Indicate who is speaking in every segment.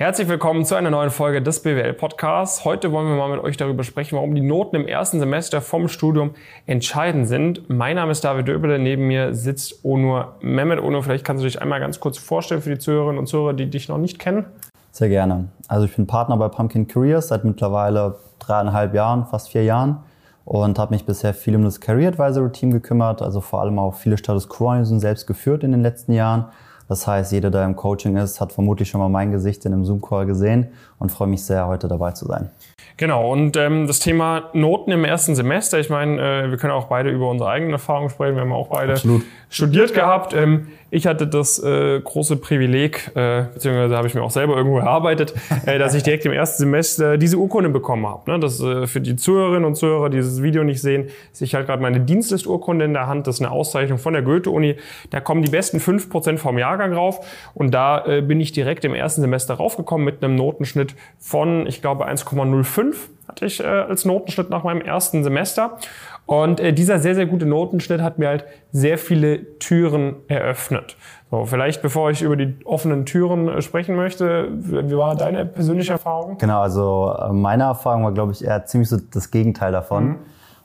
Speaker 1: Herzlich willkommen zu einer neuen Folge des BWL Podcasts. Heute wollen wir mal mit euch darüber sprechen, warum die Noten im ersten Semester vom Studium entscheidend sind. Mein Name ist David Döbele, neben mir sitzt Onur Mehmet. Onur, vielleicht kannst du dich einmal ganz kurz vorstellen für die Zuhörerinnen und Zuhörer, die dich noch nicht kennen.
Speaker 2: Sehr gerne. Also ich bin Partner bei Pumpkin Careers seit mittlerweile dreieinhalb Jahren, fast vier Jahren und habe mich bisher viel um das Career Advisory Team gekümmert, also vor allem auch viele Status Quo-Analysen selbst geführt in den letzten Jahren das heißt, jeder, der im Coaching ist, hat vermutlich schon mal mein Gesicht in einem Zoom-Call gesehen und freue mich sehr, heute dabei zu sein.
Speaker 1: Genau, und ähm, das Thema Noten im ersten Semester, ich meine, äh, wir können auch beide über unsere eigenen Erfahrungen sprechen, wir haben auch beide Absolut. studiert gehabt. Ähm, ich hatte das äh, große Privileg, äh, beziehungsweise habe ich mir auch selber irgendwo erarbeitet, äh, dass ich direkt im ersten Semester diese Urkunde bekommen habe. Ne? Das äh, für die Zuhörerinnen und Zuhörer, die dieses Video nicht sehen, ist ich halt gerade meine Dienstlisturkunde in der Hand. Das ist eine Auszeichnung von der Goethe-Uni. Da kommen die besten fünf Prozent vom Jahrgang rauf. Und da äh, bin ich direkt im ersten Semester raufgekommen mit einem Notenschnitt von, ich glaube, 1,05 hatte ich äh, als Notenschnitt nach meinem ersten Semester. Und äh, dieser sehr, sehr gute Notenschnitt hat mir halt sehr viele Türen eröffnet. So, vielleicht bevor ich über die offenen Türen äh, sprechen möchte, wie war deine persönliche Erfahrung?
Speaker 2: Genau, also äh, meine Erfahrung war, glaube ich, eher ziemlich so das Gegenteil davon. Mhm.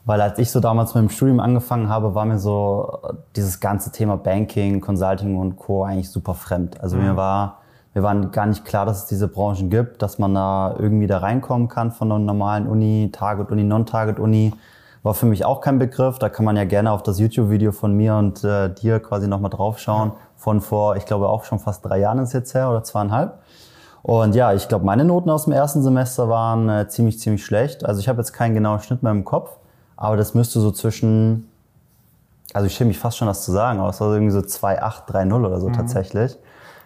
Speaker 2: Weil als ich so damals mit dem Studium angefangen habe, war mir so äh, dieses ganze Thema Banking, Consulting und Co. eigentlich super fremd. Also mhm. mir war, mir war gar nicht klar, dass es diese Branchen gibt, dass man da irgendwie da reinkommen kann von einer normalen Uni, Target-Uni, Non-Target-Uni war für mich auch kein Begriff. Da kann man ja gerne auf das YouTube-Video von mir und äh, dir quasi nochmal draufschauen. Von vor, ich glaube auch schon fast drei Jahren ist jetzt her oder zweieinhalb. Und ja, ich glaube, meine Noten aus dem ersten Semester waren äh, ziemlich, ziemlich schlecht. Also ich habe jetzt keinen genauen Schnitt mehr im Kopf, aber das müsste so zwischen, also ich schäme mich fast schon, das zu sagen, aber es war irgendwie so 2,8, 3,0 oder so mhm. tatsächlich.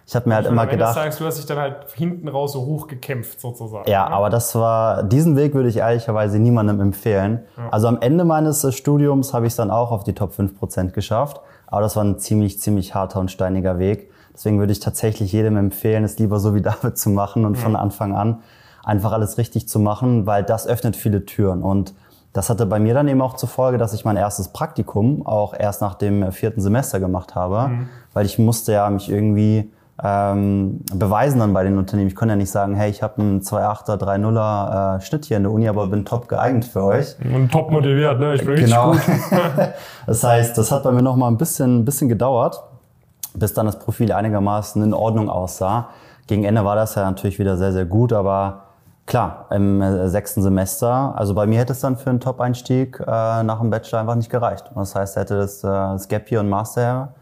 Speaker 2: Ich habe mir halt immer gedacht.
Speaker 1: Sagst, du hast dich dann halt hinten raus so hoch gekämpft sozusagen.
Speaker 2: Ja, ne? aber das war diesen Weg würde ich ehrlicherweise niemandem empfehlen. Ja. Also am Ende meines äh, Studiums habe ich es dann auch auf die Top 5% geschafft, aber das war ein ziemlich ziemlich harter und steiniger Weg. Deswegen würde ich tatsächlich jedem empfehlen, es lieber so wie David zu machen und ja. von Anfang an einfach alles richtig zu machen, weil das öffnet viele Türen und das hatte bei mir dann eben auch zur Folge, dass ich mein erstes Praktikum auch erst nach dem vierten Semester gemacht habe, mhm. weil ich musste ja mich irgendwie ähm, beweisen dann bei den Unternehmen. Ich konnte ja nicht sagen, hey, ich habe einen 2,8er, 3,0er äh, Schnitt hier in der Uni, aber bin top geeignet für euch.
Speaker 1: Und top motiviert, ne? Ich bin
Speaker 2: genau.
Speaker 1: richtig
Speaker 2: gut. das heißt, das hat bei mir noch mal ein bisschen, ein bisschen gedauert, bis dann das Profil einigermaßen in Ordnung aussah. Gegen Ende war das ja natürlich wieder sehr, sehr gut, aber klar, im äh, sechsten Semester, also bei mir hätte es dann für einen Top-Einstieg äh, nach dem Bachelor einfach nicht gereicht. Das heißt, hätte das, äh, das Gap hier und Master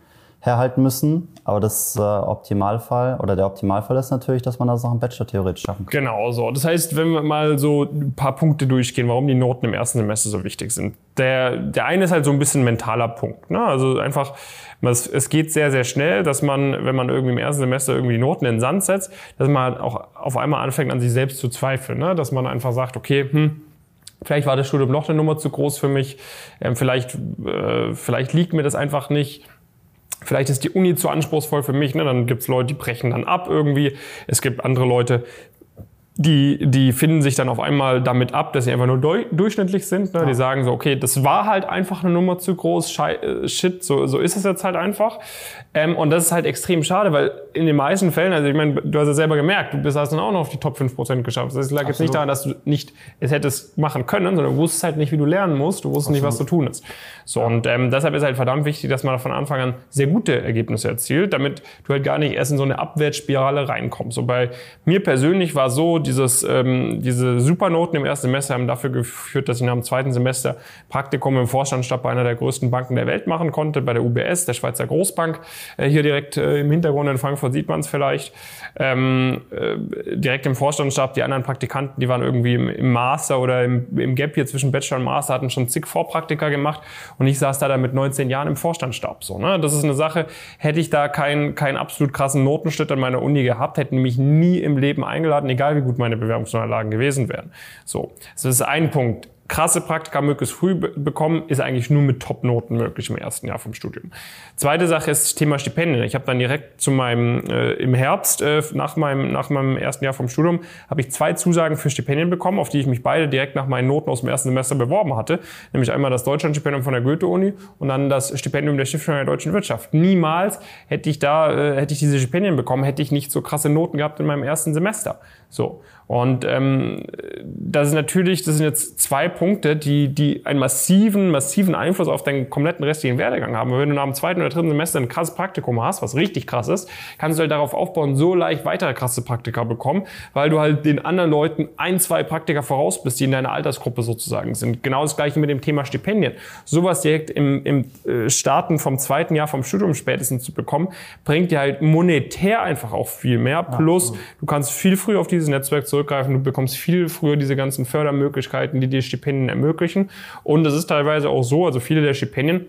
Speaker 2: herhalten müssen. Aber das äh, Optimalfall oder der Optimalfall ist natürlich, dass man das auch im Bachelor theoretisch schaffen kann.
Speaker 1: Genau so. Das heißt, wenn wir mal so ein paar Punkte durchgehen, warum die Noten im ersten Semester so wichtig sind. Der, der eine ist halt so ein bisschen ein mentaler Punkt. Ne? Also einfach, es, es geht sehr, sehr schnell, dass man, wenn man irgendwie im ersten Semester irgendwie die Noten in den Sand setzt, dass man auch auf einmal anfängt, an sich selbst zu zweifeln. Ne? Dass man einfach sagt, okay, hm, Vielleicht war das Studium noch eine Nummer zu groß für mich. Ähm, vielleicht, äh, vielleicht liegt mir das einfach nicht. Vielleicht ist die Uni zu anspruchsvoll für mich, ne? dann gibt's Leute, die brechen dann ab irgendwie. Es gibt andere Leute, die, die finden sich dann auf einmal damit ab, dass sie einfach nur durchschnittlich sind. Ne? Ja. Die sagen so, okay, das war halt einfach eine Nummer zu groß, Schei äh, shit, so, so ist es jetzt halt einfach. Ähm, und das ist halt extrem schade, weil in den meisten Fällen, also ich meine, du hast es selber gemerkt, du bist hast dann auch noch auf die Top 5% geschafft. Das lag Absolut. jetzt nicht daran, dass du nicht es hättest machen können, sondern du wusstest halt nicht, wie du lernen musst, du wusstest Absolut. nicht, was zu tun ist. So, und ähm, deshalb ist halt verdammt wichtig, dass man von Anfang an sehr gute Ergebnisse erzielt, damit du halt gar nicht erst in so eine Abwärtsspirale reinkommst. So bei mir persönlich war so, dieses, ähm, diese Supernoten im ersten Semester haben dafür geführt, dass ich nach dem zweiten Semester Praktikum im Vorstandsstab bei einer der größten Banken der Welt machen konnte, bei der UBS, der Schweizer Großbank. Äh, hier direkt äh, im Hintergrund in Frankfurt sieht man es vielleicht. Ähm, äh, direkt im Vorstandsstab, die anderen Praktikanten, die waren irgendwie im, im Master oder im, im Gap hier zwischen Bachelor und Master, hatten schon zig Vorpraktika gemacht und ich saß da dann mit 19 Jahren im Vorstandsstab. So, ne? Das ist eine Sache, hätte ich da keinen keinen absolut krassen Notenschnitt an meiner Uni gehabt, hätten mich nie im Leben eingeladen, egal wie gut meine Bewerbungsunterlagen gewesen wären. So, das ist ein Punkt. Krasse Praktika möglichst früh bekommen, ist eigentlich nur mit Top-Noten möglich im ersten Jahr vom Studium. Zweite Sache ist das Thema Stipendien. Ich habe dann direkt zu meinem, äh, im Herbst, äh, nach, meinem, nach meinem ersten Jahr vom Studium, habe ich zwei Zusagen für Stipendien bekommen, auf die ich mich beide direkt nach meinen Noten aus dem ersten Semester beworben hatte. Nämlich einmal das Deutschlandstipendium von der Goethe-Uni und dann das Stipendium der Stiftung der deutschen Wirtschaft. Niemals hätte ich da, äh, hätte ich diese Stipendien bekommen, hätte ich nicht so krasse Noten gehabt in meinem ersten Semester. So. Und ähm, das ist natürlich, das sind jetzt zwei Punkte, die, die einen massiven, massiven Einfluss auf deinen kompletten restlichen Werdegang haben. Weil wenn du nach dem zweiten oder dritten Semester ein krasses Praktikum hast, was richtig krass ist, kannst du halt darauf aufbauen, so leicht weitere krasse Praktika bekommen, weil du halt den anderen Leuten ein, zwei Praktika voraus bist, die in deiner Altersgruppe sozusagen sind. Genau das gleiche mit dem Thema Stipendien. Sowas direkt im, im äh, Starten vom zweiten Jahr vom Studium spätestens zu bekommen, bringt dir halt monetär einfach auch viel mehr. Plus, du kannst viel früher auf dieses Netzwerk zurück zurückgreifen. Du bekommst viel früher diese ganzen Fördermöglichkeiten, die dir Stipendien ermöglichen. Und es ist teilweise auch so, also viele der Stipendien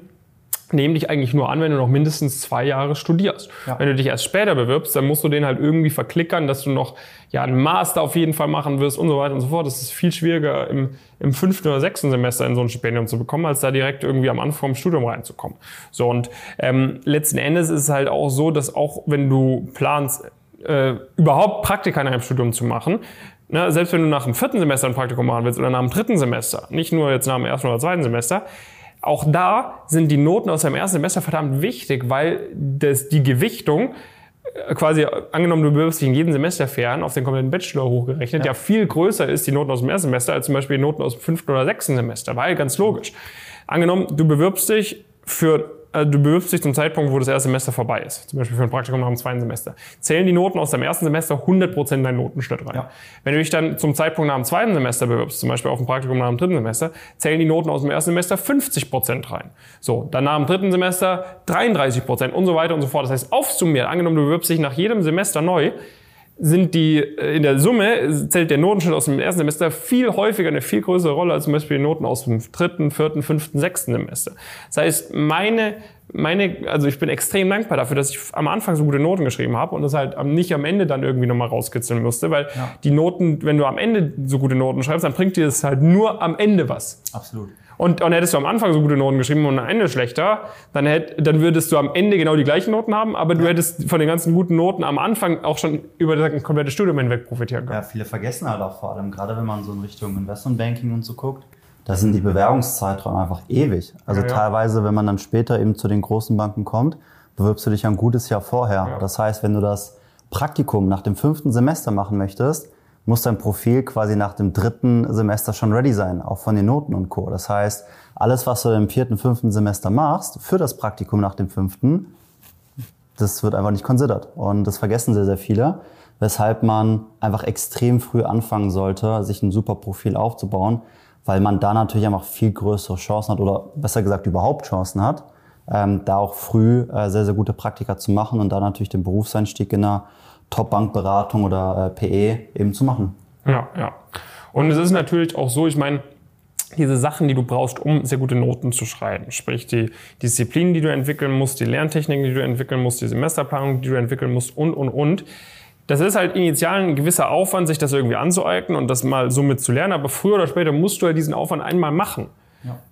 Speaker 1: nehmen dich eigentlich nur an, wenn du noch mindestens zwei Jahre studierst. Ja. Wenn du dich erst später bewirbst, dann musst du den halt irgendwie verklickern, dass du noch ja einen Master auf jeden Fall machen wirst und so weiter und so fort. Das ist viel schwieriger im, im fünften oder sechsten Semester in so ein Stipendium zu bekommen, als da direkt irgendwie am Anfang vom Studium reinzukommen. So und ähm, letzten Endes ist es halt auch so, dass auch wenn du planst, äh, überhaupt Praktika in einem Studium zu machen. Ne, selbst wenn du nach dem vierten Semester ein Praktikum machen willst oder nach dem dritten Semester, nicht nur jetzt nach dem ersten oder zweiten Semester, auch da sind die Noten aus deinem ersten Semester verdammt wichtig, weil das, die Gewichtung äh, quasi angenommen, du bewirbst dich in jedem Semester fern auf den kompletten Bachelor hochgerechnet, ja. ja viel größer ist die Noten aus dem ersten Semester als zum Beispiel die Noten aus dem fünften oder sechsten Semester, weil ganz logisch. Angenommen, du bewirbst dich für du bewirbst dich zum Zeitpunkt, wo das erste Semester vorbei ist. Zum Beispiel für ein Praktikum nach dem zweiten Semester. Zählen die Noten aus deinem ersten Semester 100% in deinen Notenschnitt rein. Ja. Wenn du dich dann zum Zeitpunkt nach dem zweiten Semester bewirbst, zum Beispiel auf ein Praktikum nach dem dritten Semester, zählen die Noten aus dem ersten Semester 50% rein. So, dann nach dem dritten Semester 33% und so weiter und so fort. Das heißt, aufsummiert, angenommen du bewirbst dich nach jedem Semester neu, sind die äh, in der Summe zählt der Notenschnitt aus dem ersten Semester viel häufiger eine viel größere Rolle als zum Beispiel die Noten aus dem dritten, vierten, fünften, sechsten Semester. Das heißt, meine meine, also ich bin extrem dankbar dafür, dass ich am Anfang so gute Noten geschrieben habe und das halt nicht am Ende dann irgendwie nochmal rauskitzeln musste, weil ja. die Noten, wenn du am Ende so gute Noten schreibst, dann bringt dir das halt nur am Ende was.
Speaker 2: Absolut.
Speaker 1: Und, und hättest du am Anfang so gute Noten geschrieben und am Ende schlechter, dann, hätt, dann würdest du am Ende genau die gleichen Noten haben, aber du hättest von den ganzen guten Noten am Anfang auch schon über das komplette Studium hinweg profitieren können.
Speaker 2: Ja, viele vergessen halt auch vor allem, gerade wenn man so in Richtung Investmentbanking und so guckt, da sind die Bewerbungszeiträume einfach ewig. Also ja, ja. teilweise, wenn man dann später eben zu den großen Banken kommt, bewirbst du dich ein gutes Jahr vorher. Ja. Das heißt, wenn du das Praktikum nach dem fünften Semester machen möchtest, muss dein Profil quasi nach dem dritten Semester schon ready sein, auch von den Noten und Co. Das heißt, alles, was du im vierten, fünften Semester machst, für das Praktikum nach dem fünften, das wird einfach nicht considered. Und das vergessen sehr, sehr viele, weshalb man einfach extrem früh anfangen sollte, sich ein super Profil aufzubauen, weil man da natürlich einfach viel größere Chancen hat oder besser gesagt überhaupt Chancen hat, ähm, da auch früh äh, sehr, sehr gute Praktika zu machen und da natürlich den Berufseinstieg in einer Top-Bankberatung oder äh, PE eben zu machen.
Speaker 1: Ja, ja. Und es ist natürlich auch so, ich meine, diese Sachen, die du brauchst, um sehr gute Noten zu schreiben. Sprich, die Disziplinen, die du entwickeln musst, die Lerntechniken, die du entwickeln musst, die Semesterplanung, die du entwickeln musst und, und, und. Das ist halt initial ein gewisser Aufwand, sich das irgendwie anzueignen und das mal so mit zu lernen. Aber früher oder später musst du ja diesen Aufwand einmal machen.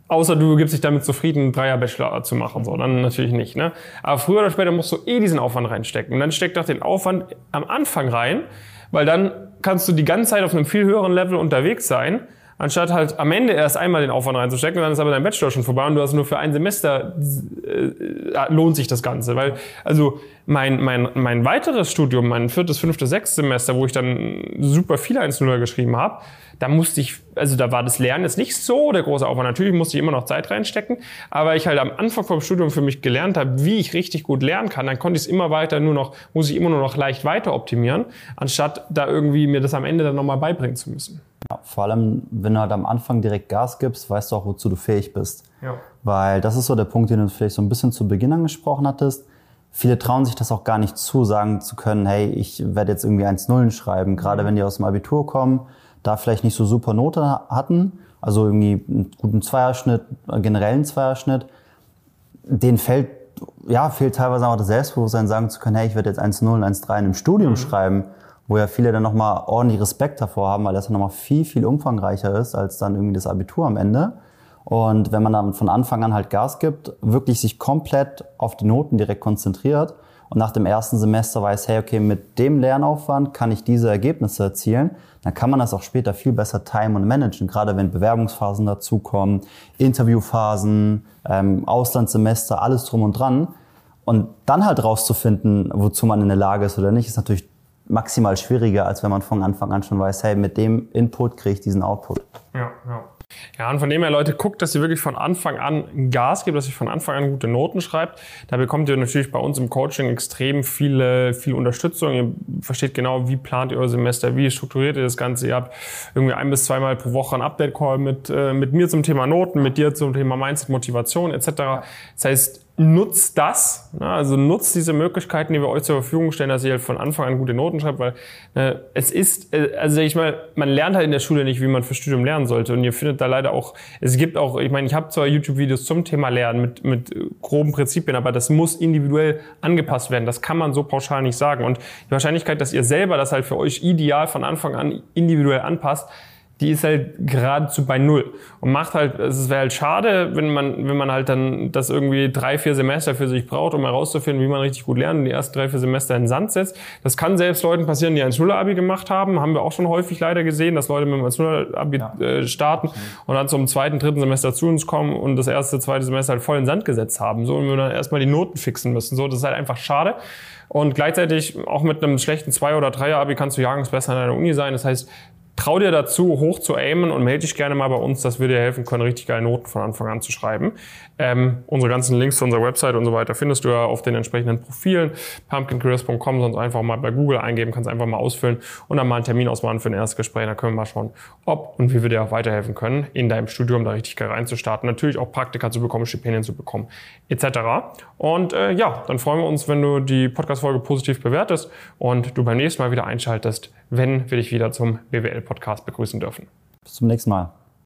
Speaker 1: Außer du gibst dich damit zufrieden, einen Dreier-Bachelor zu machen. So, dann natürlich nicht. Ne? Aber früher oder später musst du eh diesen Aufwand reinstecken. Und dann steckt doch den Aufwand am Anfang rein, weil dann kannst du die ganze Zeit auf einem viel höheren Level unterwegs sein anstatt halt am Ende erst einmal den Aufwand reinzustecken, dann ist aber dein Bachelor schon vorbei und du hast nur für ein Semester äh, lohnt sich das Ganze. Weil, also mein, mein, mein weiteres Studium, mein viertes, fünftes, sechstes Semester, wo ich dann super viele 1 0 geschrieben habe, da musste ich, also da war das Lernen jetzt nicht so der große Aufwand. Natürlich musste ich immer noch Zeit reinstecken, aber ich halt am Anfang vom Studium für mich gelernt habe, wie ich richtig gut lernen kann, dann konnte ich es immer weiter nur noch, muss ich immer nur noch leicht weiter optimieren, anstatt da irgendwie mir das am Ende dann nochmal beibringen zu müssen.
Speaker 2: Ja, vor allem, wenn du halt am Anfang direkt Gas gibst, weißt du auch, wozu du fähig bist. Ja. Weil das ist so der Punkt, den du vielleicht so ein bisschen zu Beginn angesprochen hattest. Viele trauen sich das auch gar nicht zu, sagen zu können, hey, ich werde jetzt irgendwie 1-0 schreiben. Gerade wenn die aus dem Abitur kommen, da vielleicht nicht so super Note hatten, also irgendwie einen guten Zweierschnitt, einen generellen Zweierschnitt, denen fällt, ja, fehlt teilweise auch das Selbstbewusstsein, sagen zu können, hey, ich werde jetzt 1-0, 1-3 im Studium mhm. schreiben wo ja viele dann nochmal ordentlich Respekt davor haben, weil das ja nochmal viel, viel umfangreicher ist als dann irgendwie das Abitur am Ende. Und wenn man dann von Anfang an halt Gas gibt, wirklich sich komplett auf die Noten direkt konzentriert und nach dem ersten Semester weiß, hey, okay, mit dem Lernaufwand kann ich diese Ergebnisse erzielen, dann kann man das auch später viel besser timen und managen, gerade wenn Bewerbungsphasen dazukommen, Interviewphasen, ähm, Auslandssemester, alles drum und dran. Und dann halt rauszufinden, wozu man in der Lage ist oder nicht, ist natürlich maximal schwieriger, als wenn man von Anfang an schon weiß, hey, mit dem Input kriege ich diesen Output.
Speaker 1: Ja, ja. Ja, und von dem her, Leute, guckt, dass ihr wirklich von Anfang an Gas gebt, dass ihr von Anfang an gute Noten schreibt. Da bekommt ihr natürlich bei uns im Coaching extrem viele, viel Unterstützung. Ihr versteht genau, wie plant ihr euer Semester, wie strukturiert ihr das Ganze. Ihr habt irgendwie ein bis zweimal pro Woche einen Update-Call mit, äh, mit mir zum Thema Noten, mit dir zum Thema Mindset, Motivation etc. Das heißt, nutzt das, ne? also nutzt diese Möglichkeiten, die wir euch zur Verfügung stellen, dass ihr halt von Anfang an gute Noten schreibt, weil äh, es ist, äh, also ich meine, man lernt halt in der Schule nicht, wie man für Studium lernen sollte und ihr findet da leider auch, es gibt auch, ich meine, ich habe zwar YouTube-Videos zum Thema Lernen mit, mit groben Prinzipien, aber das muss individuell angepasst werden, das kann man so pauschal nicht sagen und die Wahrscheinlichkeit, dass ihr selber das halt für euch ideal von Anfang an individuell anpasst, die ist halt geradezu bei Null. Und macht halt, es wäre halt schade, wenn man, wenn man halt dann das irgendwie drei, vier Semester für sich braucht, um herauszufinden, wie man richtig gut lernt und die ersten drei, vier Semester in den Sand setzt. Das kann selbst Leuten passieren, die ein Schulabi gemacht haben. Haben wir auch schon häufig leider gesehen, dass Leute mit einem Schulabi ja. äh, starten und dann zum zweiten, dritten Semester zu uns kommen und das erste, zweite Semester halt voll in den Sand gesetzt haben. So, und wir dann erstmal die Noten fixen müssen. So, das ist halt einfach schade. Und gleichzeitig auch mit einem schlechten Zwei- oder Dreier-Abi kannst du Jahrgangsbesser in deiner Uni sein. Das heißt, trau dir dazu, hoch zu aimen und melde dich gerne mal bei uns, dass wir dir helfen können, richtig geile Noten von Anfang an zu schreiben. Ähm, unsere ganzen Links zu unserer Website und so weiter findest du ja auf den entsprechenden Profilen. pumpkincareers.com, sonst einfach mal bei Google eingeben, kannst einfach mal ausfüllen und dann mal einen Termin ausmachen für ein erstes Gespräch. Da können wir mal schauen, ob und wie wir dir auch weiterhelfen können, in deinem Studium da richtig geil reinzustarten. Natürlich auch Praktika zu bekommen, Stipendien zu bekommen, etc. Und äh, ja, dann freuen wir uns, wenn du die Podcast-Folge positiv bewertest und du beim nächsten Mal wieder einschaltest, wenn wir dich wieder zum BWL Podcast begrüßen dürfen.
Speaker 2: Bis zum nächsten Mal.